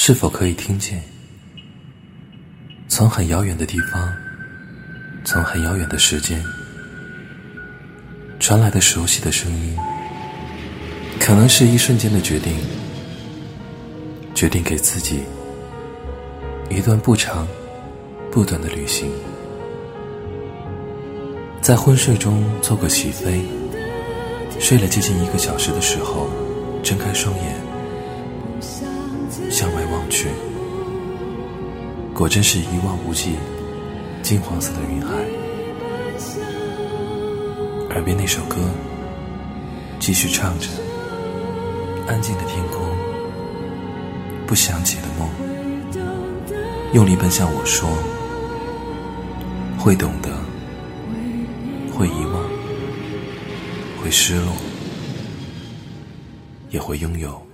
是否可以听见，从很遥远的地方，从很遥远的时间传来的熟悉的声音？可能是一瞬间的决定，决定给自己一段不长不短的旅行，在昏睡中做个起飞，睡了接近一个小时的时候，睁开双眼。望去，果真是一望无际、金黄色的云海。耳边那首歌继续唱着，安静的天空，不想起的梦，用力奔向我说：会懂得，会遗忘，会失落，也会拥有。